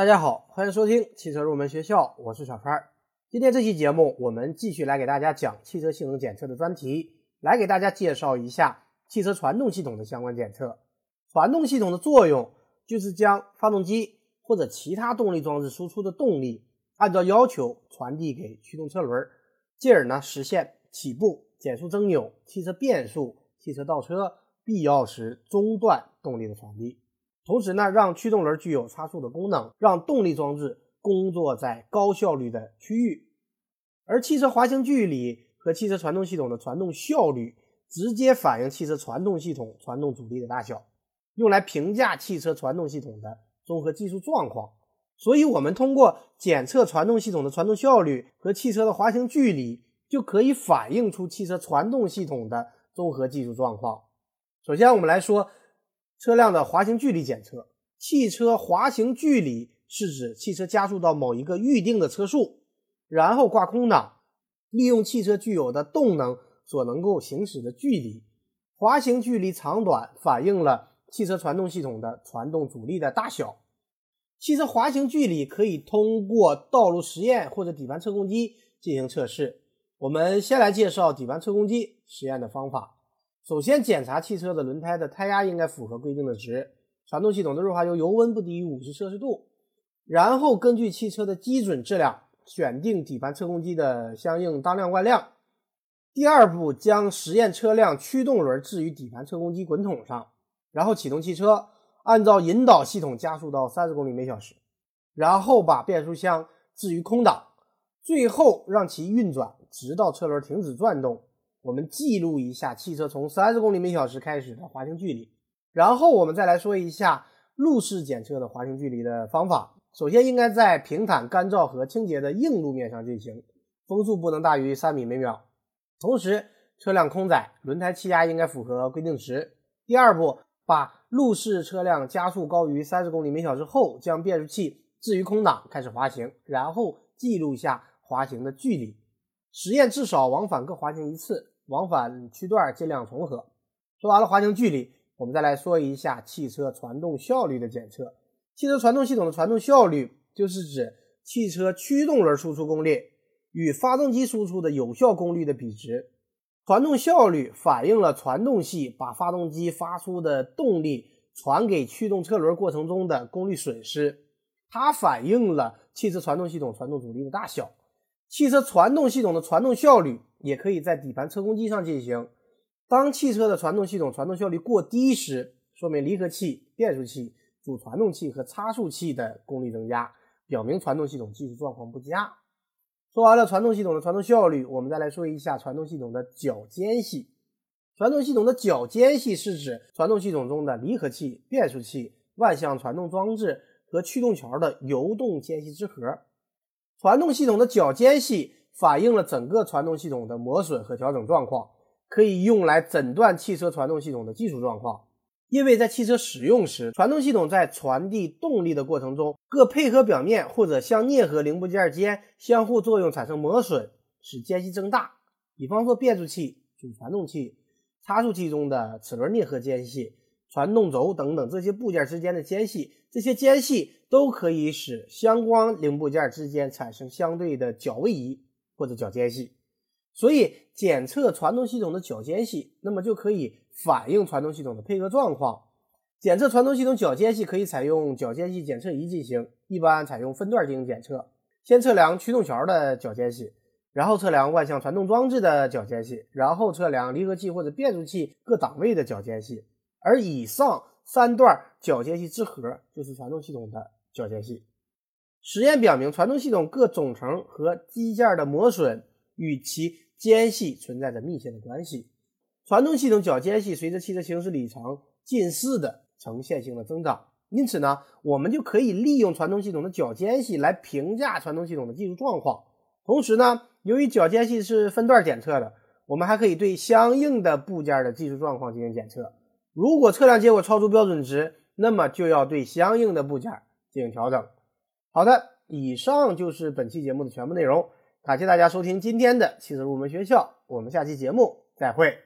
大家好，欢迎收听汽车入门学校，我是小川。今天这期节目，我们继续来给大家讲汽车性能检测的专题，来给大家介绍一下汽车传动系统的相关检测。传动系统的作用就是将发动机或者其他动力装置输出的动力，按照要求传递给驱动车轮，进而呢实现起步、减速、增扭、汽车变速、汽车倒车，必要时中断动力的传递。同时呢，让驱动轮具有差速的功能，让动力装置工作在高效率的区域。而汽车滑行距离和汽车传动系统的传动效率，直接反映汽车传动系统传动阻力的大小。用来评价汽车传动系统的综合技术状况，所以我们通过检测传动系统的传动效率和汽车的滑行距离，就可以反映出汽车传动系统的综合技术状况。首先，我们来说车辆的滑行距离检测。汽车滑行距离是指汽车加速到某一个预定的车速，然后挂空档，利用汽车具有的动能所能够行驶的距离。滑行距离长短反映了。汽车传动系统的传动阻力的大小，汽车滑行距离可以通过道路实验或者底盘测控机进行测试。我们先来介绍底盘测控机实验的方法。首先检查汽车的轮胎的胎压应该符合规定的值，传动系统的润滑油油温不低于五十摄氏度。然后根据汽车的基准质量选定底盘测控机的相应当量惯量。第二步，将实验车辆驱动轮置于底盘测控机滚筒上。然后启动汽车，按照引导系统加速到三十公里每小时，然后把变速箱置于空档，最后让其运转直到车轮停止转动。我们记录一下汽车从三十公里每小时开始的滑行距离。然后我们再来说一下路试检测的滑行距离的方法。首先应该在平坦、干燥和清洁的硬路面上进行，风速不能大于三米每秒。同时，车辆空载，轮胎气压应该符合规定值。第二步。把路试车辆加速高于三十公里每小时后，将变速器置于空档，开始滑行，然后记录一下滑行的距离。实验至少往返各滑行一次，往返区段尽量重合。说完了滑行距离，我们再来说一下汽车传动效率的检测。汽车传动系统的传动效率就是指汽车驱动轮输出功率与发动机输出的有效功率的比值。传动效率反映了传动系把发动机发出的动力传给驱动车轮过程中的功率损失，它反映了汽车传动系统传动阻力的大小。汽车传动系统的传动效率也可以在底盘测控机上进行。当汽车的传动系统传动效率过低时，说明离合器、变速器、主传动器和差速器的功率增加，表明传动系统技术状况不佳。说完了传动系统的传动效率，我们再来说一下传动系统的角间隙。传动系统的角间隙是指传动系统中的离合器、变速器、万向传动装置和驱动桥的游动间隙之和。传动系统的角间隙反映了整个传动系统的磨损和调整状况，可以用来诊断汽车传动系统的技术状况。因为在汽车使用时，传动系统在传递动力的过程中，各配合表面或者相啮合零部件间相互作用产生磨损，使间隙增大。比方说，变速器、主传动器、差速器中的齿轮啮合间隙、传动轴等等这些部件之间的间隙，这些间隙都可以使相关零部件之间产生相对的角位移或者角间隙。所以，检测传动系统的角间隙，那么就可以。反映传动系统的配合状况，检测传动系统角间隙可以采用角间隙检测仪进行，一般采用分段进行检测。先测量驱动桥的角间隙，然后测量万向传动装置的角间隙，然后测量离合器或者变速器各档位的角间隙。而以上三段角间隙之和就是传动系统的角间隙。实验表明，传动系统各总成和机件的磨损与其间隙存在着密切的关系。传动系统角间隙随着汽车行驶里程近似的呈线性的增长，因此呢，我们就可以利用传动系统的角间隙来评价传动系统的技术状况。同时呢，由于角间隙是分段检测的，我们还可以对相应的部件的技术状况进行检测。如果测量结果超出标准值，那么就要对相应的部件进行调整。好的，以上就是本期节目的全部内容，感谢大家收听今天的汽车入门学校，我们下期节目再会。